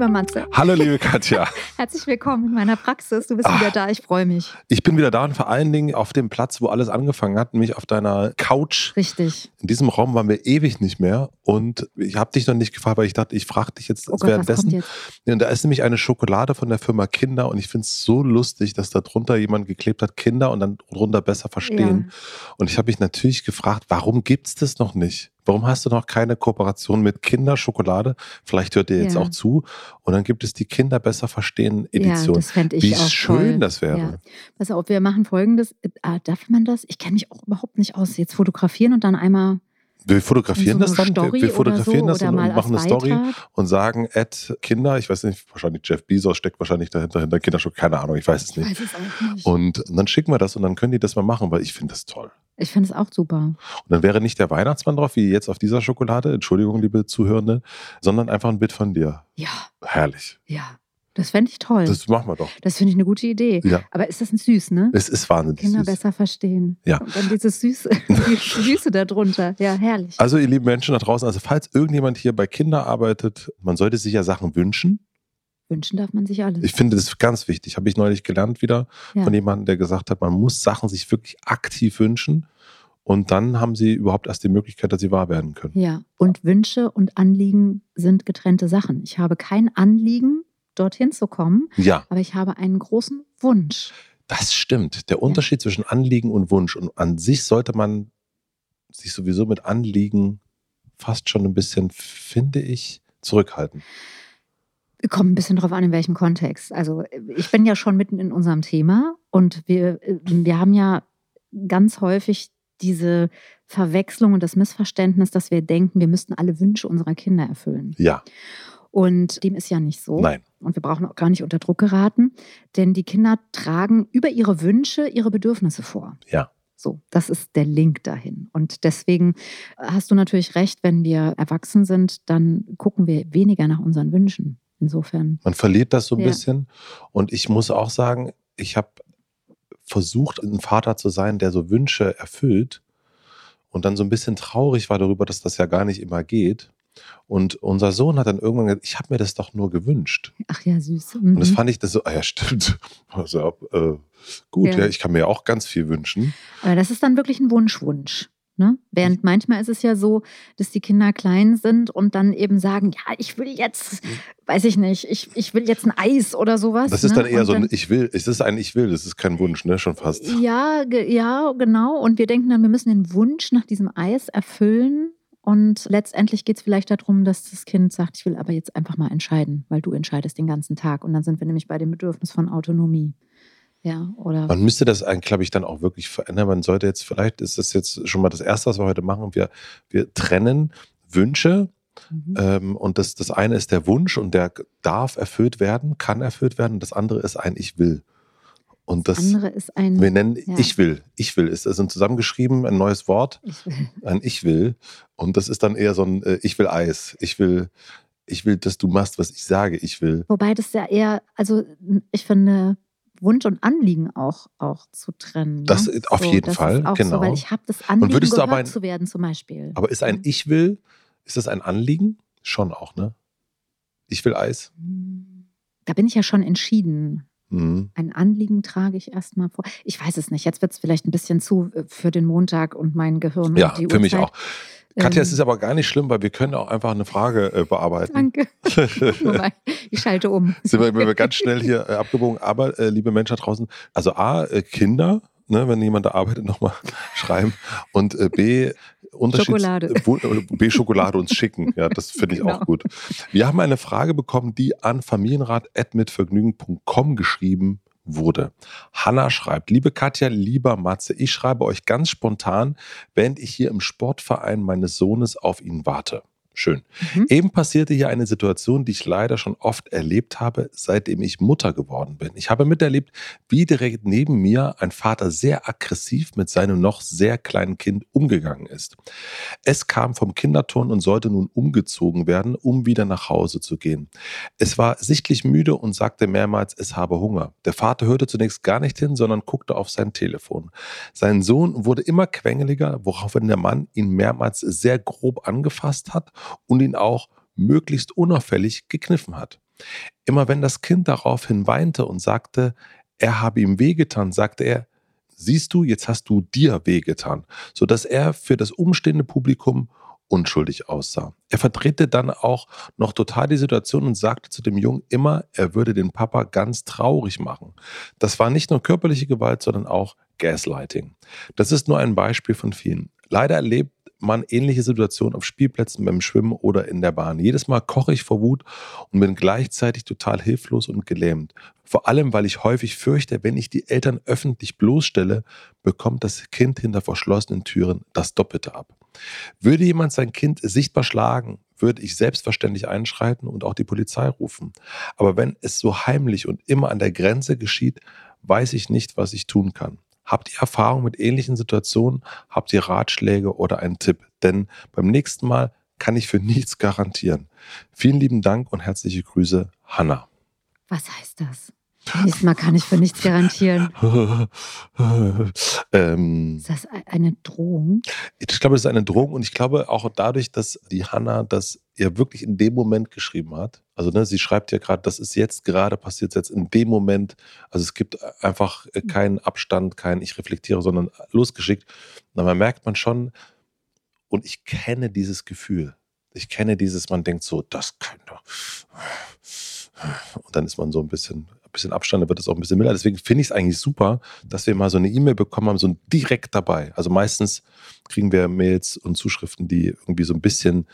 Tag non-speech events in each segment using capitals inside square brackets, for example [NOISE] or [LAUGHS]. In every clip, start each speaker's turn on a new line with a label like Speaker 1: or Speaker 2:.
Speaker 1: Lieber Matze.
Speaker 2: Hallo, liebe Katja. [LAUGHS]
Speaker 1: Herzlich willkommen in meiner Praxis. Du bist Ach, wieder da. Ich freue mich.
Speaker 2: Ich bin wieder da und vor allen Dingen auf dem Platz, wo alles angefangen hat, nämlich auf deiner Couch.
Speaker 1: Richtig.
Speaker 2: In diesem Raum waren wir ewig nicht mehr und ich habe dich noch nicht gefragt, weil ich dachte, ich frage dich jetzt oh Gott, währenddessen. Jetzt? Ja, da ist nämlich eine Schokolade von der Firma Kinder und ich finde es so lustig, dass da drunter jemand geklebt hat, Kinder und dann drunter besser verstehen. Ja. Und ich habe mich natürlich gefragt, warum gibt es das noch nicht? Warum hast du noch keine Kooperation mit Kinderschokolade? Vielleicht hört ihr jetzt ja. auch zu. Und dann gibt es die Kinder besser verstehen Edition. Ja, das fände ich Wie auch schön toll. das wäre. Ja.
Speaker 1: Pass auf, wir machen folgendes. Äh, darf man das? Ich kenne mich auch überhaupt nicht aus. Jetzt fotografieren und dann einmal
Speaker 2: wir fotografieren so das dann, Story wir fotografieren so, das und, machen eine Story und sagen, Ed Kinder, ich weiß nicht, wahrscheinlich Jeff Bezos steckt wahrscheinlich dahinter, hinter Kinderschutz, keine Ahnung, ich weiß es nicht. Ich weiß es nicht. Und dann schicken wir das und dann können die das mal machen, weil ich finde das toll.
Speaker 1: Ich finde es auch super. Und
Speaker 2: dann wäre nicht der Weihnachtsmann drauf, wie jetzt auf dieser Schokolade, Entschuldigung, liebe Zuhörende, sondern einfach ein Bild von dir.
Speaker 1: Ja.
Speaker 2: Herrlich.
Speaker 1: Ja. Das fände ich toll.
Speaker 2: Das machen wir doch.
Speaker 1: Das finde ich eine gute Idee. Ja. Aber ist das ein süß, ne?
Speaker 2: Es ist wahnsinnig
Speaker 1: Kinder
Speaker 2: süß.
Speaker 1: besser verstehen.
Speaker 2: Ja.
Speaker 1: Und dann dieses Süße, [LAUGHS] [LAUGHS] die Süße darunter. Ja, herrlich.
Speaker 2: Also, ihr lieben Menschen da draußen, also falls irgendjemand hier bei Kinder arbeitet, man sollte sich ja Sachen wünschen.
Speaker 1: Wünschen darf man sich alles.
Speaker 2: Ich finde das ganz wichtig. Habe ich neulich gelernt wieder ja. von jemandem, der gesagt hat, man muss Sachen sich wirklich aktiv wünschen. Und dann haben sie überhaupt erst die Möglichkeit, dass sie wahr werden können.
Speaker 1: Ja, und Wünsche und Anliegen sind getrennte Sachen. Ich habe kein Anliegen, dorthin zu kommen,
Speaker 2: ja.
Speaker 1: aber ich habe einen großen Wunsch.
Speaker 2: Das stimmt. Der Unterschied ja. zwischen Anliegen und Wunsch. Und an sich sollte man sich sowieso mit Anliegen fast schon ein bisschen, finde ich, zurückhalten.
Speaker 1: Kommt ein bisschen drauf an, in welchem Kontext. Also ich bin ja schon mitten in unserem Thema und wir, wir haben ja ganz häufig diese Verwechslung und das Missverständnis, dass wir denken, wir müssten alle Wünsche unserer Kinder erfüllen.
Speaker 2: Ja.
Speaker 1: Und dem ist ja nicht so.
Speaker 2: Nein.
Speaker 1: Und wir brauchen auch gar nicht unter Druck geraten, denn die Kinder tragen über ihre Wünsche ihre Bedürfnisse vor.
Speaker 2: Ja.
Speaker 1: So, das ist der Link dahin. Und deswegen hast du natürlich recht, wenn wir erwachsen sind, dann gucken wir weniger nach unseren Wünschen. Insofern.
Speaker 2: Man verliert das so ein ja. bisschen. Und ich muss auch sagen, ich habe versucht, ein Vater zu sein, der so Wünsche erfüllt und dann so ein bisschen traurig war darüber, dass das ja gar nicht immer geht. Und unser Sohn hat dann irgendwann gesagt, ich habe mir das doch nur gewünscht.
Speaker 1: Ach ja, süß.
Speaker 2: Mhm. Und das fand ich das so, ah ja, stimmt. [LAUGHS] Also, äh, gut, ja. ja. ich kann mir auch ganz viel wünschen.
Speaker 1: Aber das ist dann wirklich ein Wunschwunsch. Ne? Während manchmal ist es ja so, dass die Kinder klein sind und dann eben sagen, ja, ich will jetzt, weiß ich nicht, ich, ich will jetzt ein Eis oder sowas.
Speaker 2: Das ist ne? dann eher und so ein Ich will, es ist ein Ich will, das ist kein Wunsch, ne? Schon fast.
Speaker 1: Ja, ja, genau. Und wir denken dann, wir müssen den Wunsch nach diesem Eis erfüllen. Und letztendlich geht es vielleicht darum, dass das Kind sagt, ich will aber jetzt einfach mal entscheiden, weil du entscheidest den ganzen Tag. Und dann sind wir nämlich bei dem Bedürfnis von Autonomie. Ja, oder
Speaker 2: Man müsste das eigentlich, glaube ich, dann auch wirklich verändern. Man sollte jetzt, vielleicht ist das jetzt schon mal das Erste, was wir heute machen. Wir, wir trennen Wünsche. Mhm. Ähm, und das, das eine ist der Wunsch und der darf erfüllt werden, kann erfüllt werden. Und das andere ist ein Ich will. Und das,
Speaker 1: das andere ist ein.
Speaker 2: Wir nennen ja. Ich will. Ich will ist also zusammengeschrieben ein neues Wort. Ich will. Ein Ich will. Und das ist dann eher so ein äh, Ich will Eis. Ich will, ich will, dass du machst, was ich sage, ich will.
Speaker 1: Wobei das ja eher, also ich finde, Wunsch und Anliegen auch, auch zu trennen.
Speaker 2: Das ne? auf so, jeden das Fall, genau. So,
Speaker 1: weil ich habe das Anliegen,
Speaker 2: würdest
Speaker 1: gehört
Speaker 2: du ein,
Speaker 1: zu werden zum Beispiel.
Speaker 2: Aber ist ein Ich will, ist das ein Anliegen? Schon auch, ne? Ich will Eis. Hm,
Speaker 1: da bin ich ja schon entschieden. Mhm. Ein Anliegen trage ich erstmal vor. Ich weiß es nicht. Jetzt wird es vielleicht ein bisschen zu äh, für den Montag und mein Gehirn.
Speaker 2: Ja,
Speaker 1: für
Speaker 2: Uhrzeit. mich auch. Katja, ähm, es ist aber gar nicht schlimm, weil wir können auch einfach eine Frage äh, bearbeiten.
Speaker 1: Danke. [LAUGHS] ich schalte um.
Speaker 2: Sind wir, wir [LAUGHS] ganz schnell hier äh, abgebogen. Aber, äh, liebe Menschen da draußen, also A, äh, Kinder, ne, wenn jemand da arbeitet, nochmal schreiben. Und äh, B, Unterschied.
Speaker 1: Schokolade.
Speaker 2: B-Schokolade uns schicken. Ja, das finde ich genau. auch gut. Wir haben eine Frage bekommen, die an familienrat.mitvergnügen.com geschrieben wurde. Hanna schreibt, liebe Katja, lieber Matze, ich schreibe euch ganz spontan, während ich hier im Sportverein meines Sohnes auf ihn warte. Schön. Mhm. Eben passierte hier eine Situation, die ich leider schon oft erlebt habe, seitdem ich Mutter geworden bin. Ich habe miterlebt, wie direkt neben mir ein Vater sehr aggressiv mit seinem noch sehr kleinen Kind umgegangen ist. Es kam vom Kinderturn und sollte nun umgezogen werden, um wieder nach Hause zu gehen. Es war sichtlich müde und sagte mehrmals, es habe Hunger. Der Vater hörte zunächst gar nicht hin, sondern guckte auf sein Telefon. Sein Sohn wurde immer quengeliger, woraufhin der Mann ihn mehrmals sehr grob angefasst hat und ihn auch möglichst unauffällig gekniffen hat. Immer wenn das Kind daraufhin weinte und sagte, er habe ihm wehgetan, sagte er, siehst du, jetzt hast du dir wehgetan, sodass er für das umstehende Publikum unschuldig aussah. Er verdrehte dann auch noch total die Situation und sagte zu dem Jungen immer, er würde den Papa ganz traurig machen. Das war nicht nur körperliche Gewalt, sondern auch Gaslighting. Das ist nur ein Beispiel von vielen. Leider erlebt man ähnliche Situationen auf Spielplätzen, beim Schwimmen oder in der Bahn. Jedes Mal koche ich vor Wut und bin gleichzeitig total hilflos und gelähmt. Vor allem, weil ich häufig fürchte, wenn ich die Eltern öffentlich bloßstelle, bekommt das Kind hinter verschlossenen Türen das Doppelte ab. Würde jemand sein Kind sichtbar schlagen, würde ich selbstverständlich einschreiten und auch die Polizei rufen. Aber wenn es so heimlich und immer an der Grenze geschieht, weiß ich nicht, was ich tun kann. Habt ihr Erfahrung mit ähnlichen Situationen? Habt ihr Ratschläge oder einen Tipp? Denn beim nächsten Mal kann ich für [LAUGHS] nichts garantieren. Vielen lieben Dank und herzliche Grüße, Hanna.
Speaker 1: Was heißt das? Nächstes Mal kann ich für nichts garantieren. [LAUGHS] ähm, ist das eine Drohung?
Speaker 2: Ich glaube, es ist eine Drohung und ich glaube auch dadurch, dass die Hanna das ja wirklich in dem Moment geschrieben hat. Also ne, sie schreibt ja gerade, das ist jetzt gerade passiert, jetzt in dem Moment. Also es gibt einfach äh, keinen Abstand, kein ich reflektiere, sondern losgeschickt. Und dann merkt man schon, und ich kenne dieses Gefühl. Ich kenne dieses, man denkt so, das könnte. Und dann ist man so ein bisschen ein bisschen Abstand, dann wird es auch ein bisschen milder. Deswegen finde ich es eigentlich super, dass wir mal so eine E-Mail bekommen haben, so direkt dabei. Also meistens kriegen wir Mails und Zuschriften, die irgendwie so ein bisschen,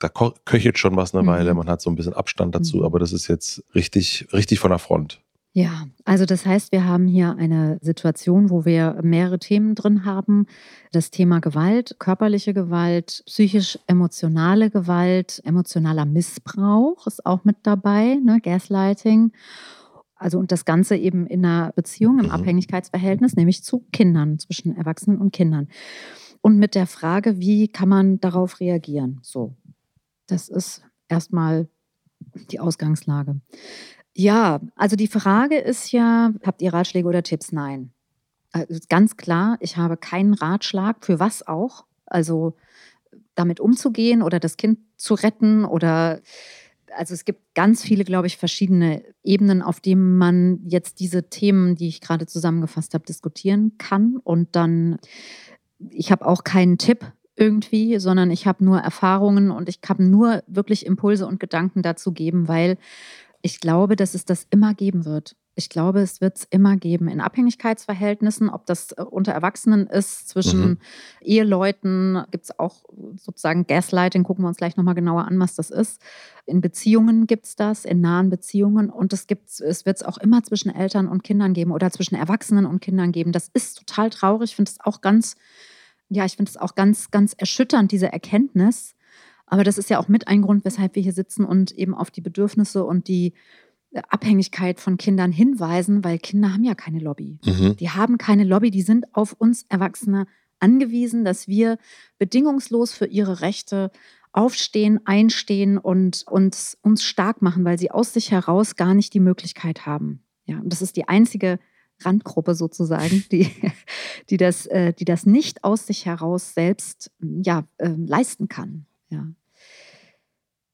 Speaker 2: da köchelt schon was eine mhm. Weile, man hat so ein bisschen Abstand dazu, mhm. aber das ist jetzt richtig, richtig von der Front.
Speaker 1: Ja, also das heißt, wir haben hier eine Situation, wo wir mehrere Themen drin haben. Das Thema Gewalt, körperliche Gewalt, psychisch-emotionale Gewalt, emotionaler Missbrauch ist auch mit dabei, ne? Gaslighting. Also und das Ganze eben in einer Beziehung, im mhm. Abhängigkeitsverhältnis, nämlich zu Kindern, zwischen Erwachsenen und Kindern. Und mit der Frage, wie kann man darauf reagieren? So, das ist erstmal die Ausgangslage. Ja, also die Frage ist ja, habt ihr Ratschläge oder Tipps? Nein. Also ganz klar, ich habe keinen Ratschlag für was auch. Also damit umzugehen oder das Kind zu retten oder also es gibt ganz viele, glaube ich, verschiedene Ebenen, auf denen man jetzt diese Themen, die ich gerade zusammengefasst habe, diskutieren kann. Und dann, ich habe auch keinen Tipp irgendwie, sondern ich habe nur Erfahrungen und ich kann nur wirklich Impulse und Gedanken dazu geben, weil ich glaube, dass es das immer geben wird. Ich glaube, es wird es immer geben in Abhängigkeitsverhältnissen, ob das äh, unter Erwachsenen ist, zwischen mhm. Eheleuten, gibt es auch sozusagen Gaslighting, gucken wir uns gleich nochmal genauer an, was das ist. In Beziehungen gibt es das, in nahen Beziehungen und es, es wird es auch immer zwischen Eltern und Kindern geben oder zwischen Erwachsenen und Kindern geben. Das ist total traurig, ich finde es auch ganz, ja, ich finde es auch ganz, ganz erschütternd, diese Erkenntnis aber das ist ja auch mit ein Grund, weshalb wir hier sitzen und eben auf die Bedürfnisse und die äh, Abhängigkeit von Kindern hinweisen, weil Kinder haben ja keine Lobby. Mhm. Die haben keine Lobby, die sind auf uns Erwachsene angewiesen, dass wir bedingungslos für ihre Rechte aufstehen, einstehen und uns, uns stark machen, weil sie aus sich heraus gar nicht die Möglichkeit haben. Ja, und das ist die einzige Randgruppe sozusagen, [LAUGHS] die, die, das, äh, die das nicht aus sich heraus selbst ja, äh, leisten kann. Ja.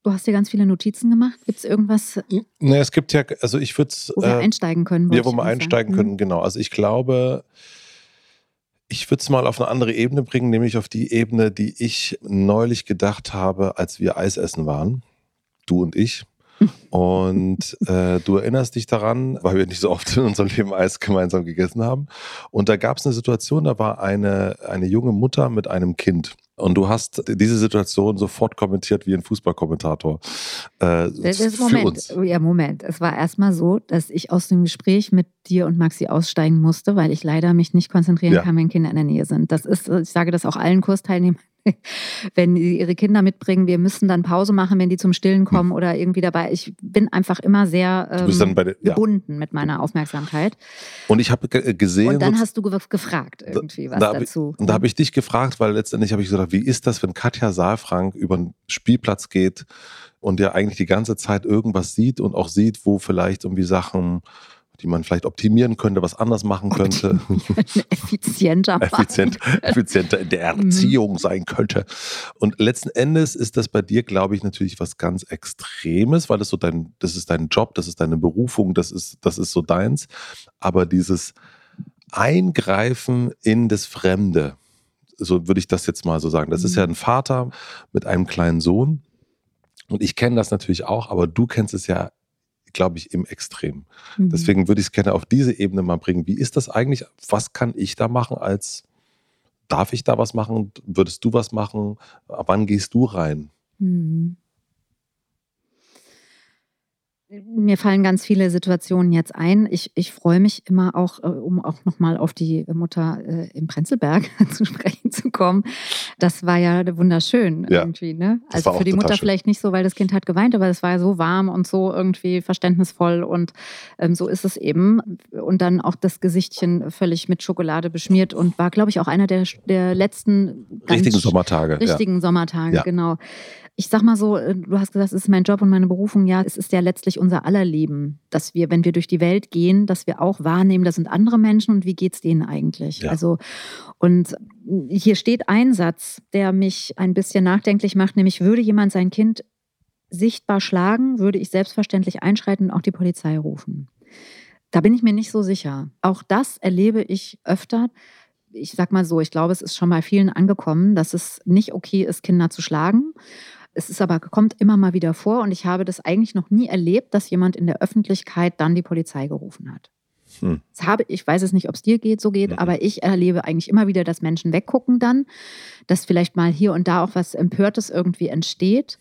Speaker 1: Du hast dir ganz viele Notizen gemacht. Gibt es irgendwas?
Speaker 2: Ne, es gibt ja, also ich würde es.
Speaker 1: Wo wir äh, einsteigen können.
Speaker 2: Ja, wo wir einsteigen sagen. können, mhm. genau. Also ich glaube, ich würde es mal auf eine andere Ebene bringen, nämlich auf die Ebene, die ich neulich gedacht habe, als wir Eis essen waren. Du und ich. Und äh, du erinnerst dich daran, weil wir nicht so oft in unserem Leben Eis gemeinsam gegessen haben. Und da gab es eine Situation, da war eine, eine junge Mutter mit einem Kind. Und du hast diese Situation sofort kommentiert wie ein Fußballkommentator.
Speaker 1: Äh, das ist Moment. Ja, Moment. Es war erstmal so, dass ich aus dem Gespräch mit dir und Maxi aussteigen musste, weil ich leider mich nicht konzentrieren ja. kann, wenn Kinder in der Nähe sind. Das ist, ich sage das auch allen Kursteilnehmern, [LAUGHS] wenn sie ihre Kinder mitbringen, wir müssen dann Pause machen, wenn die zum Stillen hm. kommen oder irgendwie dabei. Ich bin einfach immer sehr ähm, der, ja. gebunden mit meiner Aufmerksamkeit.
Speaker 2: Und ich habe gesehen.
Speaker 1: Und dann hast du gefragt irgendwie was
Speaker 2: da
Speaker 1: dazu.
Speaker 2: Ich, und da habe ich dich gefragt, weil letztendlich habe ich gesagt, wie ist das, wenn Katja Saalfrank über den Spielplatz geht und ja eigentlich die ganze Zeit irgendwas sieht und auch sieht, wo vielleicht irgendwie Sachen die man vielleicht optimieren könnte, was anders machen könnte. [LAUGHS]
Speaker 1: effizienter
Speaker 2: Effizient, effizienter in der mhm. Erziehung sein könnte. Und letzten Endes ist das bei dir, glaube ich, natürlich was ganz Extremes, weil das so dein, das ist dein Job, das ist deine Berufung, das ist, das ist so deins. Aber dieses Eingreifen in das Fremde, so würde ich das jetzt mal so sagen. Das ist ja mhm. ein Vater mit einem kleinen Sohn. Und ich kenne das natürlich auch, aber du kennst es ja glaube ich, im Extrem. Mhm. Deswegen würde ich es gerne auf diese Ebene mal bringen. Wie ist das eigentlich? Was kann ich da machen als, darf ich da was machen? Würdest du was machen? Wann gehst du rein? Mhm
Speaker 1: mir fallen ganz viele Situationen jetzt ein. Ich, ich freue mich immer auch, äh, um auch nochmal auf die Mutter äh, im Prenzlberg [LAUGHS] zu sprechen zu kommen. Das war ja wunderschön ja, irgendwie. Ne? Also für die Mutter schön. vielleicht nicht so, weil das Kind hat geweint, aber es war so warm und so irgendwie verständnisvoll und ähm, so ist es eben. Und dann auch das Gesichtchen völlig mit Schokolade beschmiert und war, glaube ich, auch einer der, der letzten
Speaker 2: richtigen Sommertage.
Speaker 1: Richtigen ja. Sommertage, ja. genau ich sag mal so, äh, du hast gesagt, es ist mein Job und meine Berufung. Ja, es ist ja letztlich unser aller Leben, dass wir, wenn wir durch die Welt gehen, dass wir auch wahrnehmen, das sind andere Menschen und wie geht's denen eigentlich? Ja. Also, und hier steht ein Satz, der mich ein bisschen nachdenklich macht, nämlich würde jemand sein Kind sichtbar schlagen, würde ich selbstverständlich einschreiten und auch die Polizei rufen. Da bin ich mir nicht so sicher. Auch das erlebe ich öfter ich sag mal so, ich glaube, es ist schon bei vielen angekommen, dass es nicht okay ist, Kinder zu schlagen. Es ist aber, kommt immer mal wieder vor und ich habe das eigentlich noch nie erlebt, dass jemand in der Öffentlichkeit dann die Polizei gerufen hat. Hm. Das habe, ich weiß es nicht, ob es dir geht, so geht, mhm. aber ich erlebe eigentlich immer wieder, dass Menschen weggucken dann, dass vielleicht mal hier und da auch was Empörtes irgendwie entsteht.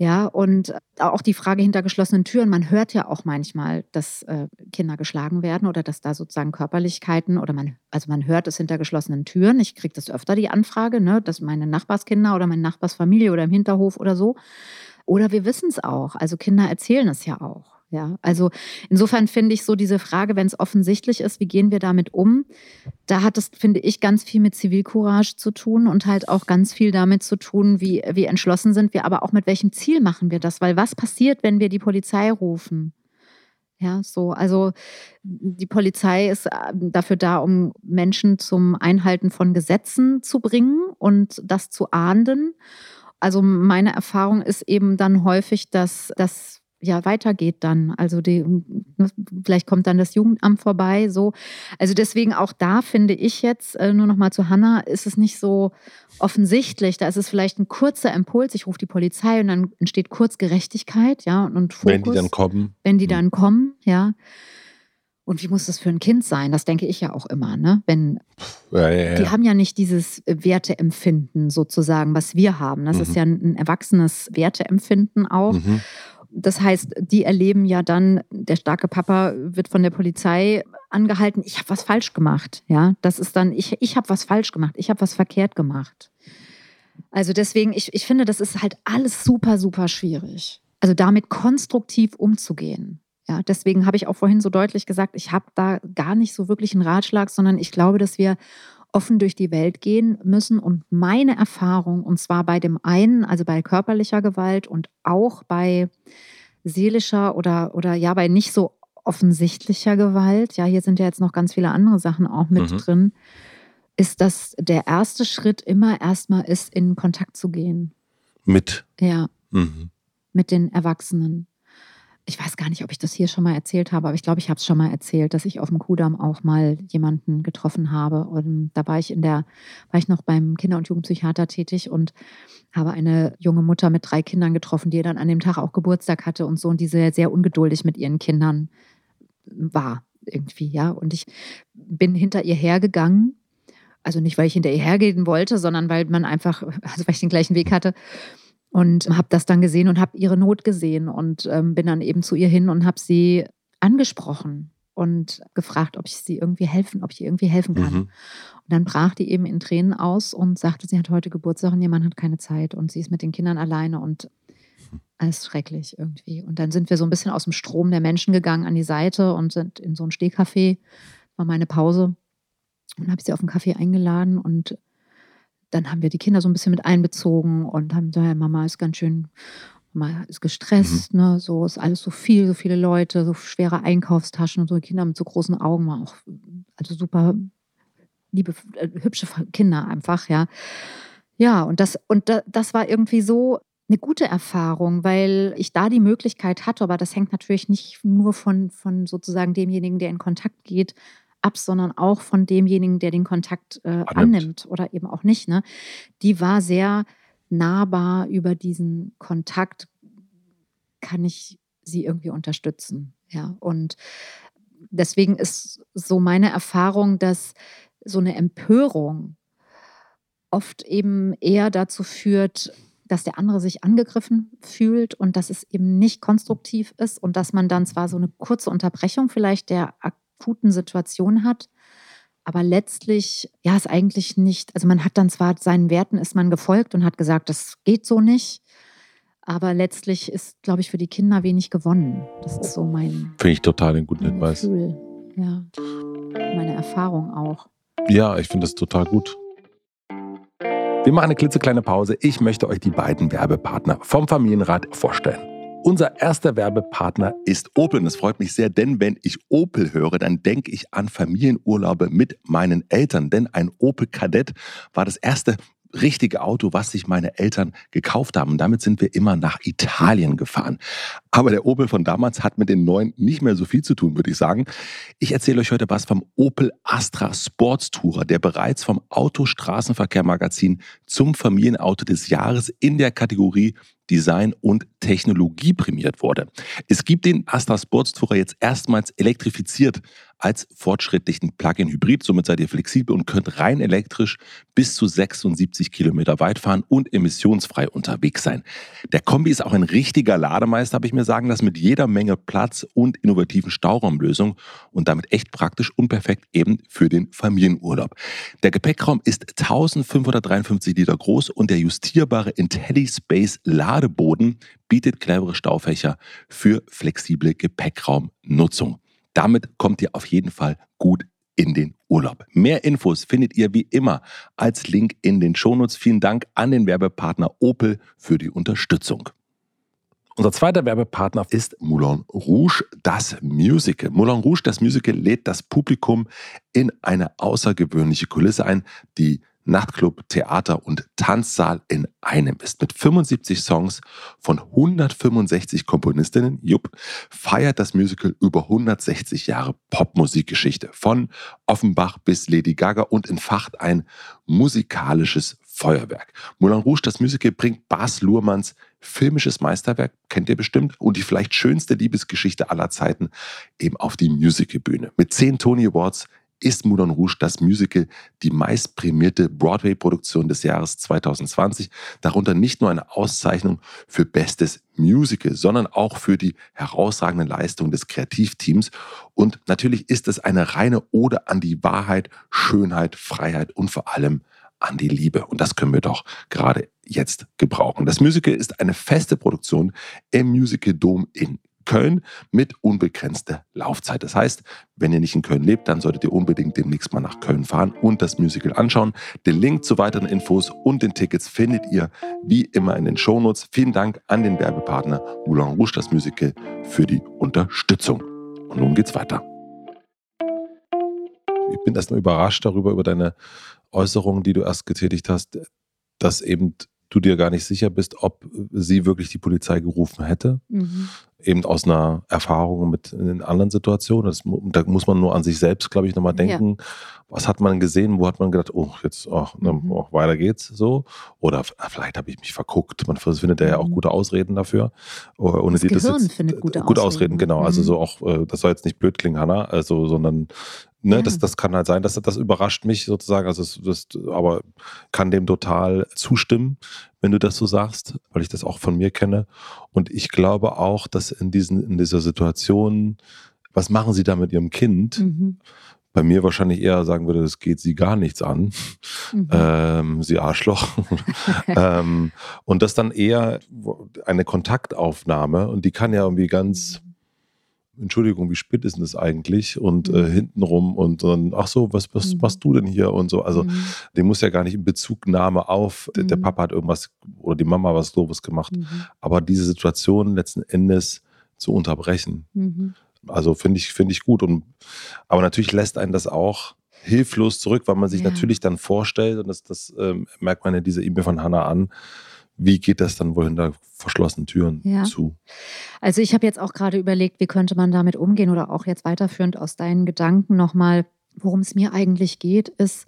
Speaker 1: Ja, und auch die Frage hinter geschlossenen Türen. Man hört ja auch manchmal, dass äh, Kinder geschlagen werden oder dass da sozusagen Körperlichkeiten oder man, also man hört es hinter geschlossenen Türen. Ich kriege das öfter, die Anfrage, ne, dass meine Nachbarskinder oder meine Nachbarsfamilie oder im Hinterhof oder so. Oder wir wissen es auch. Also Kinder erzählen es ja auch. Ja, also insofern finde ich so diese Frage, wenn es offensichtlich ist, wie gehen wir damit um? Da hat es, finde ich, ganz viel mit Zivilcourage zu tun und halt auch ganz viel damit zu tun, wie, wie entschlossen sind wir, aber auch mit welchem Ziel machen wir das? Weil was passiert, wenn wir die Polizei rufen? Ja, so, also die Polizei ist äh, dafür da, um Menschen zum Einhalten von Gesetzen zu bringen und das zu ahnden. Also meine Erfahrung ist eben dann häufig, dass, dass ja weitergeht dann. Also die, ne, vielleicht kommt dann das Jugendamt vorbei. So, also deswegen auch da finde ich jetzt äh, nur noch mal zu Hanna ist es nicht so offensichtlich. Da ist es vielleicht ein kurzer Impuls. Ich rufe die Polizei und dann entsteht kurz Gerechtigkeit, ja und Fokus.
Speaker 2: Wenn die dann kommen.
Speaker 1: Wenn die hm. dann kommen, ja. Und wie muss das für ein Kind sein? Das denke ich ja auch immer, ne? Wenn ja, ja, ja. die haben ja nicht dieses Werteempfinden sozusagen, was wir haben. Das mhm. ist ja ein erwachsenes Werteempfinden auch. Mhm. Das heißt, die erleben ja dann, der starke Papa wird von der Polizei angehalten, ich habe was falsch gemacht. Ja, das ist dann, ich, ich habe was falsch gemacht, ich habe was verkehrt gemacht. Also deswegen, ich, ich finde, das ist halt alles super, super schwierig. Also damit konstruktiv umzugehen. Ja, deswegen habe ich auch vorhin so deutlich gesagt, ich habe da gar nicht so wirklich einen Ratschlag, sondern ich glaube, dass wir offen durch die Welt gehen müssen. Und meine Erfahrung, und zwar bei dem einen, also bei körperlicher Gewalt und auch bei seelischer oder, oder ja, bei nicht so offensichtlicher Gewalt, ja, hier sind ja jetzt noch ganz viele andere Sachen auch mit mhm. drin, ist, dass der erste Schritt immer erstmal ist, in Kontakt zu gehen.
Speaker 2: Mit?
Speaker 1: Ja. Mhm. Mit den Erwachsenen ich weiß gar nicht, ob ich das hier schon mal erzählt habe, aber ich glaube, ich habe es schon mal erzählt, dass ich auf dem Kudamm auch mal jemanden getroffen habe. Und da war ich in der, war ich noch beim Kinder- und Jugendpsychiater tätig und habe eine junge Mutter mit drei Kindern getroffen, die dann an dem Tag auch Geburtstag hatte und so und die sehr, sehr ungeduldig mit ihren Kindern war irgendwie, ja. Und ich bin hinter ihr hergegangen. Also nicht, weil ich hinter ihr hergehen wollte, sondern weil man einfach, also weil ich den gleichen Weg hatte und habe das dann gesehen und habe ihre Not gesehen und ähm, bin dann eben zu ihr hin und habe sie angesprochen und gefragt, ob ich sie irgendwie helfen, ob ich ihr irgendwie helfen kann. Mhm. Und dann brach die eben in Tränen aus und sagte, sie hat heute Geburtstag und ihr Mann hat keine Zeit und sie ist mit den Kindern alleine und alles schrecklich irgendwie. Und dann sind wir so ein bisschen aus dem Strom der Menschen gegangen an die Seite und sind in so ein Stehcafé, war meine Pause und habe sie auf den Kaffee eingeladen und dann haben wir die Kinder so ein bisschen mit einbezogen und haben gesagt, ja, Mama ist ganz schön, Mama ist gestresst, mhm. ne? So ist alles so viel, so viele Leute, so schwere Einkaufstaschen und so Kinder mit so großen Augen, war auch, also super liebe, äh, hübsche Kinder einfach, ja. Ja, und das, und das war irgendwie so eine gute Erfahrung, weil ich da die Möglichkeit hatte, aber das hängt natürlich nicht nur von, von sozusagen demjenigen, der in Kontakt geht, ab, sondern auch von demjenigen, der den Kontakt äh, annimmt oder eben auch nicht. Ne? Die war sehr nahbar über diesen Kontakt, kann ich sie irgendwie unterstützen. Ja, und deswegen ist so meine Erfahrung, dass so eine Empörung oft eben eher dazu führt, dass der andere sich angegriffen fühlt und dass es eben nicht konstruktiv ist und dass man dann zwar so eine kurze Unterbrechung vielleicht der akuten Situation hat. Aber letztlich, ja, ist eigentlich nicht, also man hat dann zwar seinen Werten ist man gefolgt und hat gesagt, das geht so nicht. Aber letztlich ist, glaube ich, für die Kinder wenig gewonnen. Das ist so mein.
Speaker 2: Finde ich total den guten Hinweis.
Speaker 1: Gefühl. Ja. Meine Erfahrung auch.
Speaker 2: Ja, ich finde das total gut. Wir machen eine klitzekleine Pause. Ich möchte euch die beiden Werbepartner vom Familienrat vorstellen. Unser erster Werbepartner ist Opel und es freut mich sehr, denn wenn ich Opel höre, dann denke ich an Familienurlaube mit meinen Eltern, denn ein Opel Kadett war das erste richtige Auto, was sich meine Eltern gekauft haben. Und damit sind wir immer nach Italien gefahren. Aber der Opel von damals hat mit den neuen nicht mehr so viel zu tun, würde ich sagen. Ich erzähle euch heute was vom Opel Astra Sports Tourer, der bereits vom Autostraßenverkehr Magazin zum Familienauto des Jahres in der Kategorie Design und Technologie prämiert wurde. Es gibt den Astra Sports Tourer jetzt erstmals elektrifiziert als fortschrittlichen Plug-in-Hybrid. Somit seid ihr flexibel und könnt rein elektrisch bis zu 76 Kilometer weit fahren und emissionsfrei unterwegs sein. Der Kombi ist auch ein richtiger Lademeister, habe ich mir sagen lassen, mit jeder Menge Platz und innovativen Stauraumlösungen und damit echt praktisch und perfekt eben für den Familienurlaub. Der Gepäckraum ist 1553 Liter groß und der justierbare IntelliSpace Ladeboden bietet clevere Staufächer für flexible Gepäckraumnutzung. Damit kommt ihr auf jeden Fall gut in den Urlaub. Mehr Infos findet ihr wie immer als Link in den Shownotes. Vielen Dank an den Werbepartner Opel für die Unterstützung. Unser zweiter Werbepartner ist Moulin Rouge, das Musical. Moulin Rouge, das Musical, lädt das Publikum in eine außergewöhnliche Kulisse ein, die Nachtclub, Theater und Tanzsaal in einem ist. Mit 75 Songs von 165 Komponistinnen, jupp, feiert das Musical über 160 Jahre Popmusikgeschichte. Von Offenbach bis Lady Gaga und entfacht ein musikalisches Feuerwerk. Moulin Rouge, das Musical, bringt Bas Luhrmanns filmisches Meisterwerk, kennt ihr bestimmt, und die vielleicht schönste Liebesgeschichte aller Zeiten eben auf die Musicalbühne. Mit zehn Tony Awards ist Moulin Rouge das Musical die meistprämierte Broadway-Produktion des Jahres 2020. Darunter nicht nur eine Auszeichnung für bestes Musical, sondern auch für die herausragende Leistung des Kreativteams. Und natürlich ist es eine reine Ode an die Wahrheit, Schönheit, Freiheit und vor allem an die Liebe. Und das können wir doch gerade jetzt gebrauchen. Das Musical ist eine feste Produktion im Musical Dome in Köln mit unbegrenzter Laufzeit. Das heißt, wenn ihr nicht in Köln lebt, dann solltet ihr unbedingt demnächst mal nach Köln fahren und das Musical anschauen. Den Link zu weiteren Infos und den Tickets findet ihr wie immer in den Shownotes. Vielen Dank an den Werbepartner Moulin Rouge, das Musical, für die Unterstützung. Und nun geht's weiter. Ich bin erstmal überrascht darüber, über deine Äußerungen, die du erst getätigt hast, dass eben du dir gar nicht sicher bist, ob sie wirklich die Polizei gerufen hätte. Mhm. Eben aus einer Erfahrung mit in anderen Situationen. Das, da muss man nur an sich selbst, glaube ich, nochmal denken. Ja. Was hat man gesehen? Wo hat man gedacht, oh, jetzt, oh, mhm. oh weiter geht's so? Oder vielleicht habe ich mich verguckt. Man findet ja auch mhm. gute Ausreden dafür.
Speaker 1: Ohne das die, Gehirn das jetzt, findet gute,
Speaker 2: gute Ausreden. Ausreden. genau. Also mhm. Also so auch, äh, das soll jetzt nicht blöd klingen, Hanna, also, sondern Ne, ja. das, das kann halt sein, dass das überrascht mich sozusagen. Also das, das, aber kann dem total zustimmen, wenn du das so sagst, weil ich das auch von mir kenne. Und ich glaube auch, dass in diesen, in dieser Situation, was machen sie da mit ihrem Kind? Mhm. Bei mir wahrscheinlich eher sagen würde, das geht sie gar nichts an. Mhm. Ähm, sie Arschloch. [LAUGHS] ähm, und das dann eher eine Kontaktaufnahme und die kann ja irgendwie ganz mhm. Entschuldigung, wie spät ist denn das eigentlich? Und äh, mhm. äh, hintenrum und dann, ach so, was, was mhm. machst du denn hier? Und so. Also, mhm. dem muss ja gar nicht in Bezugnahme auf, mhm. der Papa hat irgendwas oder die Mama was Doofes gemacht. Mhm. Aber diese Situation letzten Endes zu unterbrechen. Mhm. Also finde ich, finde ich gut. Und, aber natürlich lässt einen das auch hilflos zurück, weil man sich ja. natürlich dann vorstellt, und das, das ähm, merkt man ja diese E-Mail von Hannah an, wie geht das dann wohl hinter verschlossenen Türen ja. zu?
Speaker 1: Also ich habe jetzt auch gerade überlegt, wie könnte man damit umgehen oder auch jetzt weiterführend aus deinen Gedanken nochmal, worum es mir eigentlich geht, ist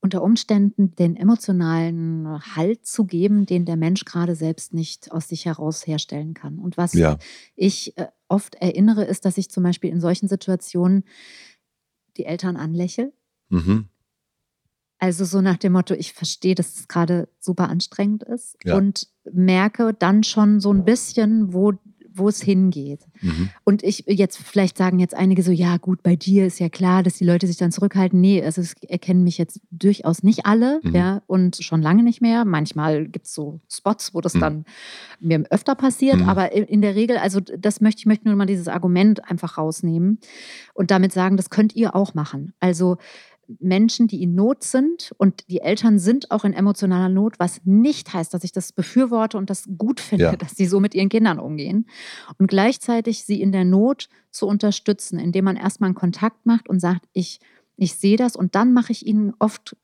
Speaker 1: unter Umständen den emotionalen Halt zu geben, den der Mensch gerade selbst nicht aus sich heraus herstellen kann. Und was ja. ich äh, oft erinnere, ist, dass ich zum Beispiel in solchen Situationen die Eltern anlächle. Mhm also so nach dem Motto, ich verstehe, dass es gerade super anstrengend ist ja. und merke dann schon so ein bisschen, wo, wo es hingeht. Mhm. Und ich jetzt, vielleicht sagen jetzt einige so, ja gut, bei dir ist ja klar, dass die Leute sich dann zurückhalten. Nee, also es erkennen mich jetzt durchaus nicht alle, mhm. ja, und schon lange nicht mehr. Manchmal gibt es so Spots, wo das mhm. dann mir öfter passiert, mhm. aber in der Regel, also das möchte ich möchte nur mal dieses Argument einfach rausnehmen und damit sagen, das könnt ihr auch machen. Also Menschen, die in Not sind und die Eltern sind auch in emotionaler Not, was nicht heißt, dass ich das befürworte und das gut finde, ja. dass sie so mit ihren Kindern umgehen. Und gleichzeitig sie in der Not zu unterstützen, indem man erstmal einen Kontakt macht und sagt, ich, ich sehe das und dann mache ich ihnen oft,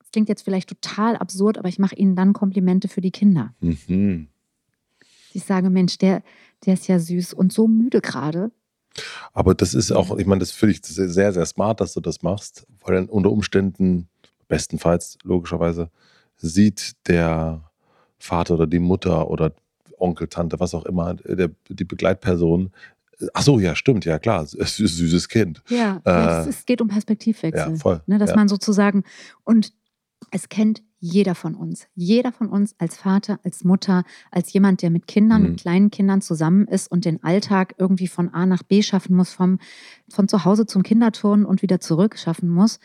Speaker 1: das klingt jetzt vielleicht total absurd, aber ich mache ihnen dann Komplimente für die Kinder. Mhm. Ich sage, Mensch, der, der ist ja süß und so müde gerade.
Speaker 2: Aber das ist auch, ich meine, das finde ich sehr, sehr smart, dass du das machst, weil dann unter Umständen, bestenfalls logischerweise, sieht der Vater oder die Mutter oder Onkel, Tante, was auch immer, der, die Begleitperson, Ach so, ja, stimmt, ja klar, es ist süßes Kind.
Speaker 1: Ja, äh, es, geht um Perspektivwechsel. Ja, voll. Ne, dass ja. man sozusagen, und es kennt jeder von uns. Jeder von uns als Vater, als Mutter, als jemand, der mit Kindern, mhm. mit kleinen Kindern zusammen ist und den Alltag irgendwie von A nach B schaffen muss, vom, von zu Hause zum Kinderturnen und wieder zurück schaffen muss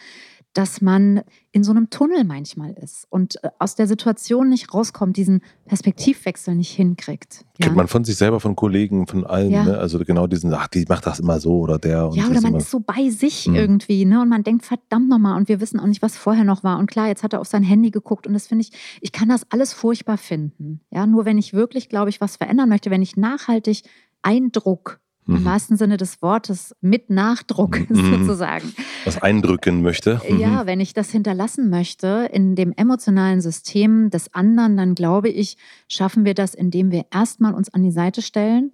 Speaker 1: dass man in so einem Tunnel manchmal ist und äh, aus der Situation nicht rauskommt, diesen Perspektivwechsel nicht hinkriegt.
Speaker 2: Ja? Kennt man von sich selber, von Kollegen, von allen, ja. ne? also genau diesen, ach, die macht das immer so oder der.
Speaker 1: ja, oder man ist so bei sich mhm. irgendwie ne? und man denkt, verdammt nochmal und wir wissen auch nicht, was vorher noch war. Und klar, jetzt hat er auf sein Handy geguckt und das finde ich, ich kann das alles furchtbar finden. Ja, nur wenn ich wirklich, glaube ich, was verändern möchte, wenn ich nachhaltig Eindruck mhm. im wahrsten Sinne des Wortes mit Nachdruck mhm. [LAUGHS] sozusagen.
Speaker 2: Was eindrücken möchte.
Speaker 1: Mhm. Ja, wenn ich das hinterlassen möchte in dem emotionalen System des anderen, dann glaube ich, schaffen wir das, indem wir erstmal uns an die Seite stellen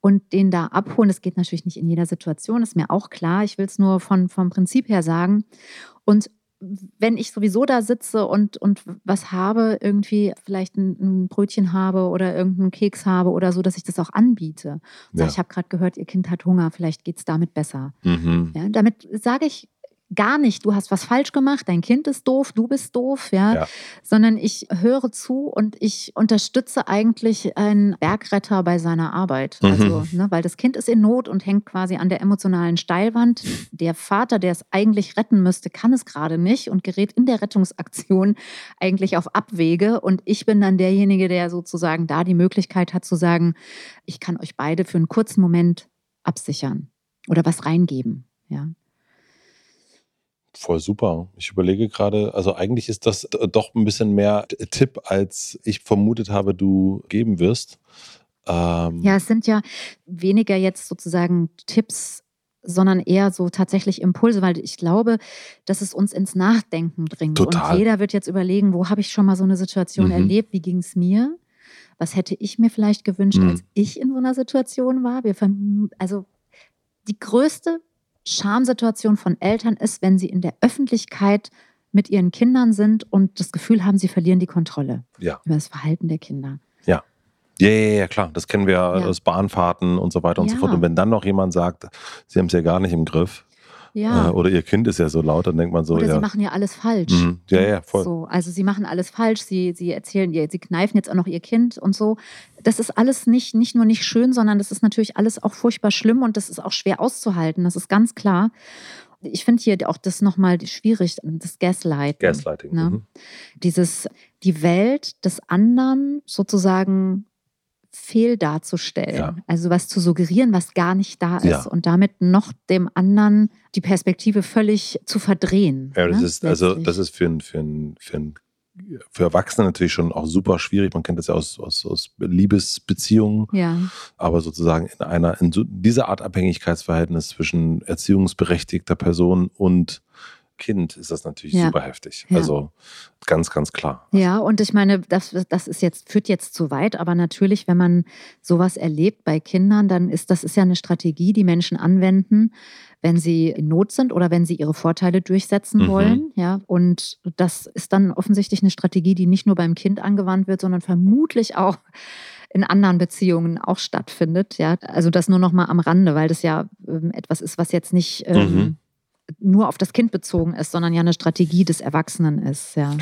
Speaker 1: und den da abholen. Das geht natürlich nicht in jeder Situation, ist mir auch klar. Ich will es nur von, vom Prinzip her sagen. Und wenn ich sowieso da sitze und, und was habe, irgendwie vielleicht ein, ein Brötchen habe oder irgendeinen Keks habe oder so, dass ich das auch anbiete. Und ja. sage, ich habe gerade gehört, ihr Kind hat Hunger, vielleicht geht es damit besser. Mhm. Ja, damit sage ich gar nicht, du hast was falsch gemacht, dein Kind ist doof, du bist doof, ja, ja. sondern ich höre zu und ich unterstütze eigentlich einen Bergretter bei seiner Arbeit. Mhm. Also, ne, weil das Kind ist in Not und hängt quasi an der emotionalen Steilwand. Der Vater, der es eigentlich retten müsste, kann es gerade nicht und gerät in der Rettungsaktion eigentlich auf Abwege. Und ich bin dann derjenige, der sozusagen da die Möglichkeit hat zu sagen, ich kann euch beide für einen kurzen Moment absichern oder was reingeben. Ja.
Speaker 2: Voll super. Ich überlege gerade, also eigentlich ist das doch ein bisschen mehr Tipp, als ich vermutet habe, du geben wirst.
Speaker 1: Ähm ja, es sind ja weniger jetzt sozusagen Tipps, sondern eher so tatsächlich Impulse, weil ich glaube, dass es uns ins Nachdenken bringt. Total. Und jeder wird jetzt überlegen, wo habe ich schon mal so eine Situation mhm. erlebt, wie ging es mir? was hätte ich mir vielleicht gewünscht, mhm. als ich in so einer Situation war. Wir also die größte Schamsituation von Eltern ist, wenn sie in der Öffentlichkeit mit ihren Kindern sind und das Gefühl haben, sie verlieren die Kontrolle
Speaker 2: ja.
Speaker 1: über das Verhalten der Kinder.
Speaker 2: Ja. Ja, ja, ja, klar. Das kennen wir ja. aus Bahnfahrten und so weiter und so fort. Und wenn dann noch jemand sagt, sie haben es ja gar nicht im Griff, ja. Äh, oder ihr Kind ist ja so laut, dann denkt man so.
Speaker 1: Oder
Speaker 2: ja.
Speaker 1: sie machen ja alles falsch.
Speaker 2: Mhm. Ja, ja, voll.
Speaker 1: So, also sie machen alles falsch, sie, sie erzählen, sie kneifen jetzt auch noch ihr Kind und so. Das ist alles nicht, nicht nur nicht schön, sondern das ist natürlich alles auch furchtbar schlimm und das ist auch schwer auszuhalten. Das ist ganz klar. Ich finde hier auch das nochmal schwierig, das Gaslighting.
Speaker 2: Gaslighting.
Speaker 1: Ne? Mhm. Dieses, die Welt des anderen sozusagen fehl darzustellen. Ja. Also was zu suggerieren, was gar nicht da ist. Ja. Und damit noch dem anderen die Perspektive völlig zu verdrehen.
Speaker 2: Ja, das ne? ist, also das ist für, ein, für, ein, für, ein, für Erwachsene natürlich schon auch super schwierig. Man kennt das ja aus, aus, aus Liebesbeziehungen.
Speaker 1: Ja.
Speaker 2: Aber sozusagen in einer, in so dieser Art Abhängigkeitsverhältnis zwischen erziehungsberechtigter Person und Kind ist das natürlich ja. super heftig. Ja. Also ganz, ganz klar.
Speaker 1: Ja, und ich meine, das, das ist jetzt, führt jetzt zu weit, aber natürlich, wenn man sowas erlebt bei Kindern, dann ist das ist ja eine Strategie, die Menschen anwenden, wenn sie in Not sind oder wenn sie ihre Vorteile durchsetzen mhm. wollen. Ja, und das ist dann offensichtlich eine Strategie, die nicht nur beim Kind angewandt wird, sondern vermutlich auch in anderen Beziehungen auch stattfindet. Ja, also das nur noch mal am Rande, weil das ja ähm, etwas ist, was jetzt nicht ähm, mhm nur auf das Kind bezogen ist, sondern ja eine Strategie des Erwachsenen ist, ja.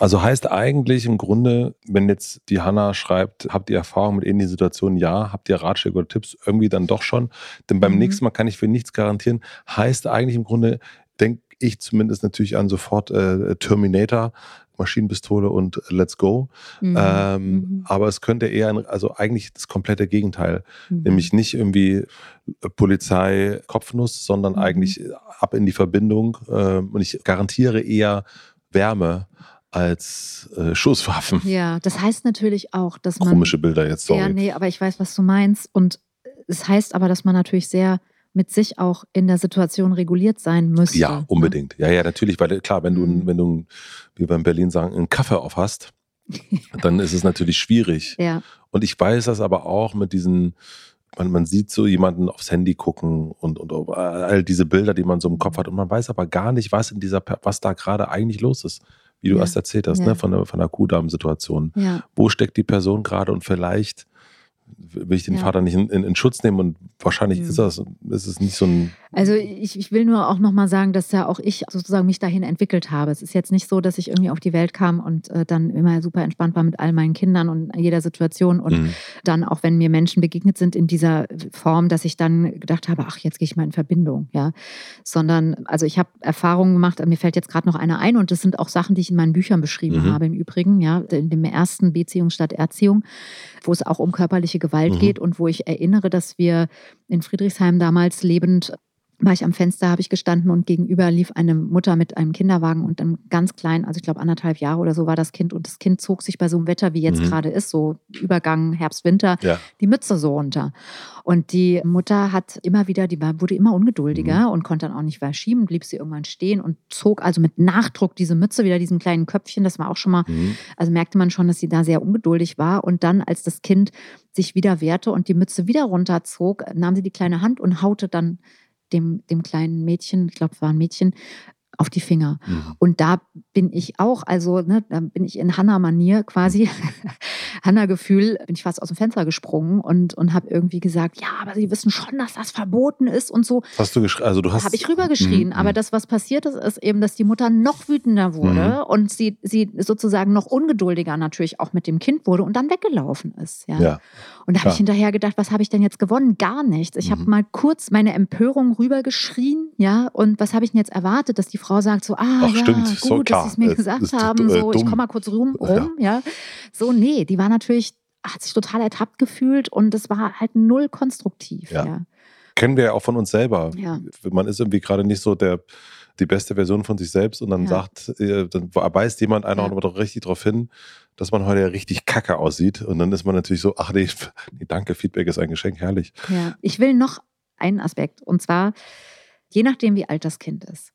Speaker 2: Also heißt eigentlich im Grunde, wenn jetzt die Hanna schreibt, habt ihr Erfahrung mit ähnlichen Situationen? Ja. Habt ihr Ratschläge oder Tipps? Irgendwie dann doch schon. Denn beim mhm. nächsten Mal kann ich für nichts garantieren. Heißt eigentlich im Grunde, denke ich zumindest natürlich an sofort äh, Terminator, Maschinenpistole und Let's Go. Mhm. Ähm, mhm. Aber es könnte eher, ein, also eigentlich das komplette Gegenteil, mhm. nämlich nicht irgendwie äh, Polizei Kopfnuss, sondern mhm. eigentlich ab in die Verbindung. Ähm, und ich garantiere eher Wärme als äh, Schusswaffen.
Speaker 1: Ja, das heißt natürlich auch, dass man.
Speaker 2: Komische Bilder jetzt, sorry.
Speaker 1: Ja, nee, aber ich weiß, was du meinst. Und es heißt aber, dass man natürlich sehr mit sich auch in der Situation reguliert sein müsste.
Speaker 2: Ja, ne? unbedingt. Ne? Ja, ja, natürlich, weil klar, wenn du, mhm. wenn du, wie wir in Berlin sagen, einen Kaffee auf hast, [LAUGHS] dann ist es natürlich schwierig.
Speaker 1: Ja.
Speaker 2: Und ich weiß das aber auch mit diesen, man, man sieht so jemanden aufs Handy gucken und, und all diese Bilder, die man so im Kopf hat und man weiß aber gar nicht, was in dieser, was da gerade eigentlich los ist. Wie du ja. erst erzählt hast, ne, ja. ne, von der, von der Kuhdarm-Situation.
Speaker 1: Ja.
Speaker 2: Wo steckt die Person gerade und vielleicht will ich den ja. Vater nicht in, in, in, Schutz nehmen und wahrscheinlich mhm. ist das ist es nicht so ein.
Speaker 1: Also ich, ich will nur auch nochmal sagen, dass ja auch ich sozusagen mich dahin entwickelt habe. Es ist jetzt nicht so, dass ich irgendwie auf die Welt kam und äh, dann immer super entspannt war mit all meinen Kindern und jeder Situation und mhm. dann auch wenn mir Menschen begegnet sind in dieser Form, dass ich dann gedacht habe, ach jetzt gehe ich mal in Verbindung, ja, sondern also ich habe Erfahrungen gemacht. Mir fällt jetzt gerade noch eine ein und das sind auch Sachen, die ich in meinen Büchern beschrieben mhm. habe im Übrigen, ja, in dem ersten Beziehung statt Erziehung, wo es auch um körperliche Gewalt mhm. geht und wo ich erinnere, dass wir in Friedrichshain damals lebend war ich am Fenster, habe ich gestanden und gegenüber lief eine Mutter mit einem Kinderwagen und einem ganz kleinen, also ich glaube anderthalb Jahre oder so war das Kind und das Kind zog sich bei so einem Wetter, wie jetzt mhm. gerade ist, so Übergang Herbst, Winter,
Speaker 2: ja.
Speaker 1: die Mütze so runter. Und die Mutter hat immer wieder, die wurde immer ungeduldiger mhm. und konnte dann auch nicht mehr schieben, blieb sie irgendwann stehen und zog also mit Nachdruck diese Mütze wieder, diesen kleinen Köpfchen, das war auch schon mal, mhm. also merkte man schon, dass sie da sehr ungeduldig war und dann, als das Kind sich wieder wehrte und die Mütze wieder runterzog, nahm sie die kleine Hand und haute dann dem, dem kleinen Mädchen, ich glaube, es war ein Mädchen, auf die Finger. Mhm. Und da bin ich auch, also ne, da bin ich in Hanna-Manier quasi, [LAUGHS] Hanna-Gefühl, bin ich fast aus dem Fenster gesprungen und, und habe irgendwie gesagt, ja, aber Sie wissen schon, dass das verboten ist und so.
Speaker 2: Hast du geschrien? Also du hast.
Speaker 1: Habe ich rübergeschrien. Mhm. Aber das, was passiert ist, ist eben, dass die Mutter noch wütender wurde mhm. und sie, sie sozusagen noch ungeduldiger natürlich auch mit dem Kind wurde und dann weggelaufen ist. Ja.
Speaker 2: ja.
Speaker 1: Und da habe ich hinterher gedacht, was habe ich denn jetzt gewonnen? Gar nichts. Ich habe mhm. mal kurz meine Empörung rübergeschrien, ja, und was habe ich denn jetzt erwartet, dass die Frau sagt so, ah, Ach, ja, stimmt. gut, so, dass sie es mir gesagt ist, haben, äh, so, ich komme mal kurz rum, rum ja. ja. So, nee, die war natürlich, hat sich total ertappt gefühlt und es war halt null konstruktiv, ja. ja.
Speaker 2: Kennen wir ja auch von uns selber. Ja. Man ist irgendwie gerade nicht so der, die beste Version von sich selbst und dann sagt, äh, dann weist jemand einer ja. doch richtig darauf hin, dass man heute richtig kacke aussieht. Und dann ist man natürlich so, ach nee, nee, danke, Feedback ist ein Geschenk, herrlich.
Speaker 1: Ja, ich will noch einen Aspekt und zwar, je nachdem, wie alt das Kind ist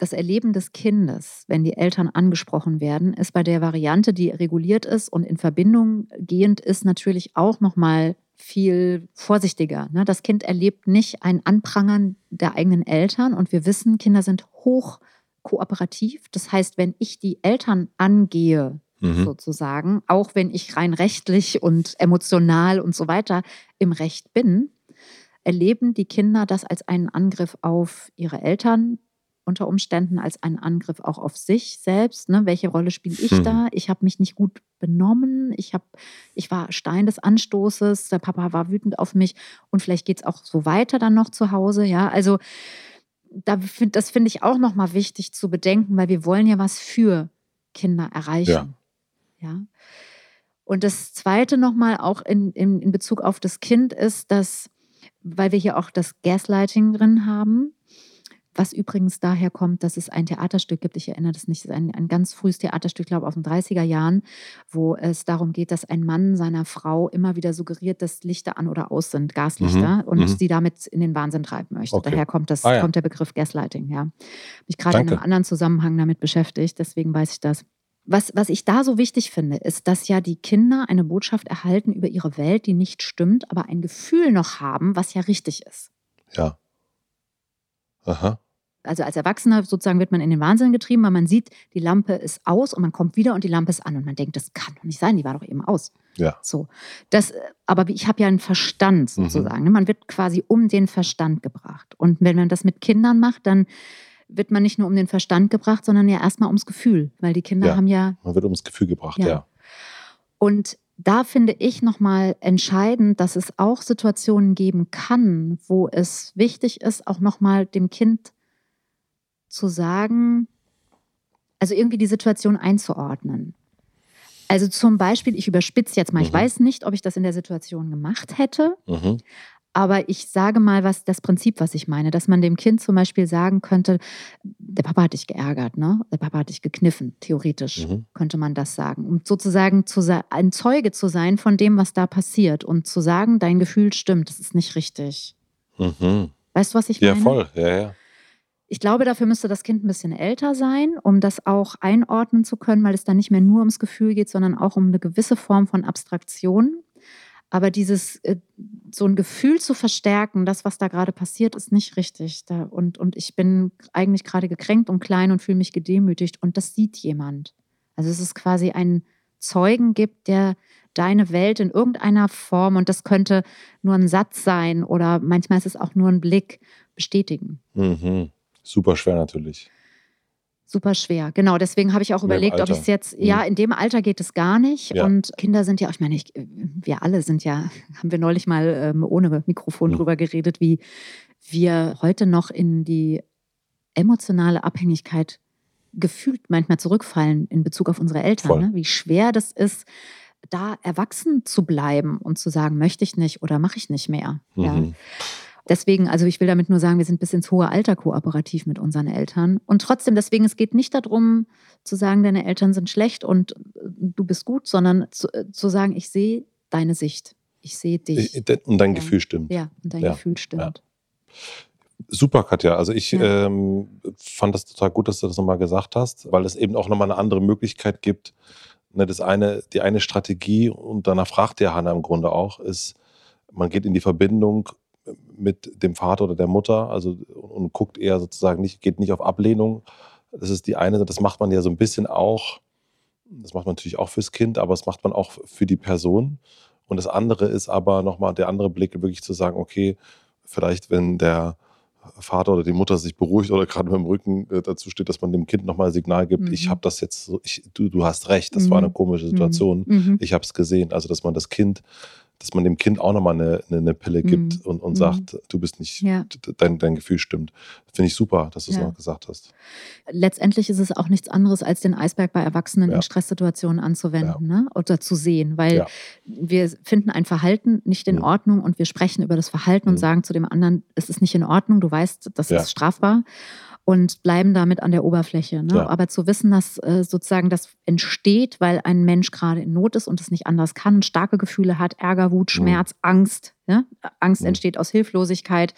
Speaker 1: das Erleben des Kindes, wenn die Eltern angesprochen werden, ist bei der Variante, die reguliert ist und in Verbindung gehend ist, natürlich auch noch mal viel vorsichtiger. Ne? Das Kind erlebt nicht ein Anprangern der eigenen Eltern und wir wissen, Kinder sind hoch kooperativ. Das heißt, wenn ich die Eltern angehe, mhm. sozusagen, auch wenn ich rein rechtlich und emotional und so weiter im Recht bin, erleben die Kinder das als einen Angriff auf ihre Eltern, unter Umständen als einen Angriff auch auf sich selbst. Ne? Welche Rolle spiele ich hm. da? Ich habe mich nicht gut benommen. Ich, hab, ich war Stein des Anstoßes. Der Papa war wütend auf mich. Und vielleicht geht es auch so weiter dann noch zu Hause. Ja, also da, das finde ich auch nochmal wichtig zu bedenken, weil wir wollen ja was für Kinder erreichen. Ja. ja? Und das Zweite nochmal auch in, in, in Bezug auf das Kind ist, dass, weil wir hier auch das Gaslighting drin haben, was übrigens daher kommt, dass es ein Theaterstück gibt, ich erinnere das nicht, es ist ein, ein ganz frühes Theaterstück, glaube ich, aus den 30er Jahren, wo es darum geht, dass ein Mann seiner Frau immer wieder suggeriert, dass Lichter an oder aus sind, Gaslichter, mhm. und mhm. sie damit in den Wahnsinn treiben möchte. Okay. Daher kommt, das, ah, ja. kommt der Begriff Gaslighting. Ja. Mich gerade in einem anderen Zusammenhang damit beschäftigt, deswegen weiß ich das. Was, was ich da so wichtig finde, ist, dass ja die Kinder eine Botschaft erhalten über ihre Welt, die nicht stimmt, aber ein Gefühl noch haben, was ja richtig ist.
Speaker 2: Ja. Aha.
Speaker 1: Also als Erwachsener sozusagen wird man in den Wahnsinn getrieben, weil man sieht, die Lampe ist aus und man kommt wieder und die Lampe ist an und man denkt, das kann doch nicht sein, die war doch eben aus.
Speaker 2: Ja.
Speaker 1: So. Das, aber ich habe ja einen Verstand mhm. sozusagen. Mhm. Man wird quasi um den Verstand gebracht. Und wenn man das mit Kindern macht, dann wird man nicht nur um den Verstand gebracht, sondern ja erstmal ums Gefühl, weil die Kinder
Speaker 2: ja,
Speaker 1: haben ja.
Speaker 2: Man wird ums Gefühl gebracht, ja. ja.
Speaker 1: Und da finde ich nochmal entscheidend, dass es auch Situationen geben kann, wo es wichtig ist, auch nochmal dem Kind zu sagen, also irgendwie die Situation einzuordnen. Also zum Beispiel, ich überspitze jetzt mal, mhm. ich weiß nicht, ob ich das in der Situation gemacht hätte, mhm. Aber ich sage mal, was das Prinzip, was ich meine, dass man dem Kind zum Beispiel sagen könnte, der Papa hat dich geärgert, ne? Der Papa hat dich gekniffen, theoretisch mhm. könnte man das sagen. Um sozusagen zu, ein Zeuge zu sein von dem, was da passiert und zu sagen, dein Gefühl stimmt, das ist nicht richtig. Mhm. Weißt du, was ich meine?
Speaker 2: Ja, voll, ja, ja.
Speaker 1: Ich glaube, dafür müsste das Kind ein bisschen älter sein, um das auch einordnen zu können, weil es dann nicht mehr nur ums Gefühl geht, sondern auch um eine gewisse Form von Abstraktion. Aber dieses, äh, so ein Gefühl zu verstärken, das, was da gerade passiert, ist nicht richtig. Und, und ich bin eigentlich gerade gekränkt und klein und fühle mich gedemütigt. Und das sieht jemand. Also es ist quasi ein Zeugen gibt, der deine Welt in irgendeiner Form, und das könnte nur ein Satz sein oder manchmal ist es auch nur ein Blick, bestätigen.
Speaker 2: Mhm. Super schwer natürlich
Speaker 1: super schwer. Genau, deswegen habe ich auch überlegt, ob ich es jetzt, mhm. ja, in dem Alter geht es gar nicht. Ja. Und Kinder sind ja, ich meine, ich, wir alle sind ja, [LAUGHS] haben wir neulich mal ähm, ohne Mikrofon mhm. drüber geredet, wie wir heute noch in die emotionale Abhängigkeit gefühlt manchmal zurückfallen in Bezug auf unsere Eltern. Ne? Wie schwer das ist, da erwachsen zu bleiben und zu sagen, möchte ich nicht oder mache ich nicht mehr. Mhm. Ja. Deswegen, also ich will damit nur sagen, wir sind bis ins hohe Alter kooperativ mit unseren Eltern. Und trotzdem, deswegen, es geht nicht darum zu sagen, deine Eltern sind schlecht und äh, du bist gut, sondern zu, äh, zu sagen, ich sehe deine Sicht. Ich sehe dich.
Speaker 2: Und dein ja. Gefühl stimmt.
Speaker 1: Ja, und dein ja. Gefühl stimmt. Ja.
Speaker 2: Super, Katja. Also ich ja. ähm, fand das total gut, dass du das nochmal gesagt hast, weil es eben auch nochmal eine andere Möglichkeit gibt. Ne, das eine, die eine Strategie, und danach fragt der Hanna im Grunde auch, ist, man geht in die Verbindung mit dem Vater oder der Mutter, also und guckt eher sozusagen nicht, geht nicht auf Ablehnung. Das ist die eine, das macht man ja so ein bisschen auch, das macht man natürlich auch fürs Kind, aber das macht man auch für die Person. Und das andere ist aber nochmal der andere Blick, wirklich zu sagen, okay, vielleicht wenn der Vater oder die Mutter sich beruhigt oder gerade mit dem Rücken äh, dazu steht, dass man dem Kind nochmal ein Signal gibt, mhm. ich habe das jetzt so, ich, du, du hast recht, das mhm. war eine komische Situation, mhm. ich habe es gesehen. Also dass man das Kind dass man dem Kind auch nochmal eine, eine, eine Pille gibt mhm. und, und mhm. sagt, du bist nicht, ja. dein, dein Gefühl stimmt. Finde ich super, dass du es ja. noch gesagt hast.
Speaker 1: Letztendlich ist es auch nichts anderes, als den Eisberg bei Erwachsenen ja. in Stresssituationen anzuwenden ne? oder zu sehen, weil wir finden ein Verhalten nicht in mhm. Ordnung und wir sprechen über das Verhalten und mhm. sagen zu dem anderen, es ist nicht in Ordnung, du weißt, das ist strafbar und bleiben damit an der Oberfläche. Ne? Ja. Aber zu wissen, dass äh, sozusagen das entsteht, weil ein Mensch gerade in Not ist und es nicht anders kann, starke Gefühle hat, Ärger, Wut, mhm. Schmerz, mhm. Angst, Ne? Angst mhm. entsteht aus Hilflosigkeit.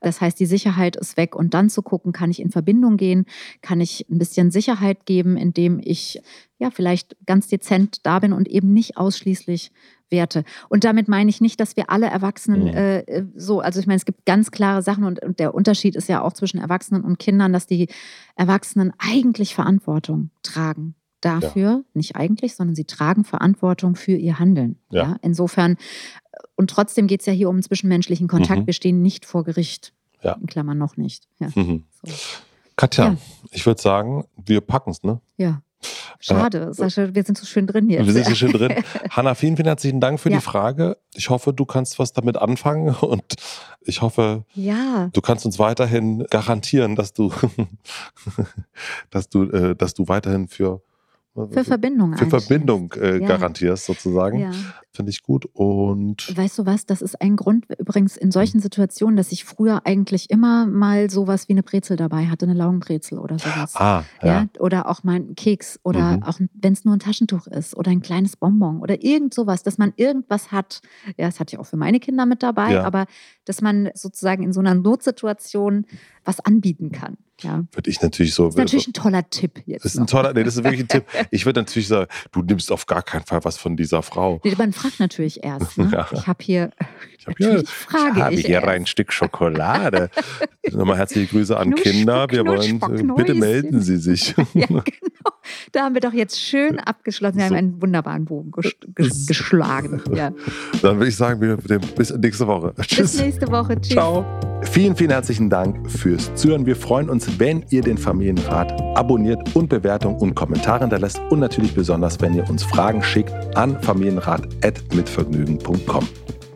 Speaker 1: Das heißt, die Sicherheit ist weg. Und dann zu gucken, kann ich in Verbindung gehen? Kann ich ein bisschen Sicherheit geben, indem ich ja vielleicht ganz dezent da bin und eben nicht ausschließlich Werte. Und damit meine ich nicht, dass wir alle Erwachsenen mhm. äh, so, also ich meine, es gibt ganz klare Sachen und, und, der Unterschied ist ja auch zwischen Erwachsenen und Kindern, dass die Erwachsenen eigentlich Verantwortung tragen dafür, ja. nicht eigentlich, sondern sie tragen Verantwortung für ihr Handeln. Ja. ja? Insofern, und trotzdem geht es ja hier um zwischenmenschlichen Kontakt. Mhm. Wir stehen nicht vor Gericht. Ja. In Klammern noch nicht. Ja.
Speaker 2: Mhm. So. Katja, ich würde sagen, wir packen es, ne?
Speaker 1: Ja. Schade, Sascha, wir sind so schön drin jetzt.
Speaker 2: Wir sind so schön drin. [LAUGHS] Hanna, vielen, vielen herzlichen Dank für ja. die Frage. Ich hoffe, du kannst was damit anfangen und ich hoffe, ja. du kannst uns weiterhin garantieren, dass du, [LAUGHS] dass du, äh, dass du weiterhin für
Speaker 1: für Verbindung
Speaker 2: Für Verbindung äh, ja. garantierst sozusagen. Ja. Finde ich gut. Und
Speaker 1: weißt du was, das ist ein Grund übrigens in solchen Situationen, dass ich früher eigentlich immer mal sowas wie eine Brezel dabei hatte, eine Laugenbrezel oder sowas. Ah, ja. ja. Oder auch mal einen Keks oder mhm. auch wenn es nur ein Taschentuch ist oder ein kleines Bonbon oder irgend sowas, dass man irgendwas hat. Ja, das hatte ich auch für meine Kinder mit dabei, aber dass man sozusagen in so einer Notsituation was anbieten kann. Ja.
Speaker 2: Würde ich natürlich so.
Speaker 1: Das ist natürlich ein toller Tipp jetzt.
Speaker 2: Das ist ein toller, nee, das ist wirklich ein Tipp. Ich würde natürlich sagen, du nimmst auf gar keinen Fall was von dieser Frau.
Speaker 1: Nee, man fragt natürlich erst. Ne? [LAUGHS] Ja. Ich habe hier,
Speaker 2: ich habe hier, frage ich habe hier erst. ein Stück Schokolade. [LAUGHS] Nochmal herzliche Grüße an Kinder. Wir wollen, äh, bitte melden Sie sich. [LAUGHS] ja, genau.
Speaker 1: Da haben wir doch jetzt schön abgeschlossen. Wir so. haben einen wunderbaren Bogen ges ges [LAUGHS] geschlagen. Ja.
Speaker 2: Dann würde ich sagen, bis nächste Woche.
Speaker 1: Tschüss. Bis nächste Woche. Tschüss.
Speaker 2: Ciao. Vielen, vielen herzlichen Dank fürs Zuhören. Wir freuen uns, wenn ihr den Familienrat abonniert und Bewertungen und Kommentare hinterlässt und natürlich besonders, wenn ihr uns Fragen schickt an familienrat.mitvergnügen.com.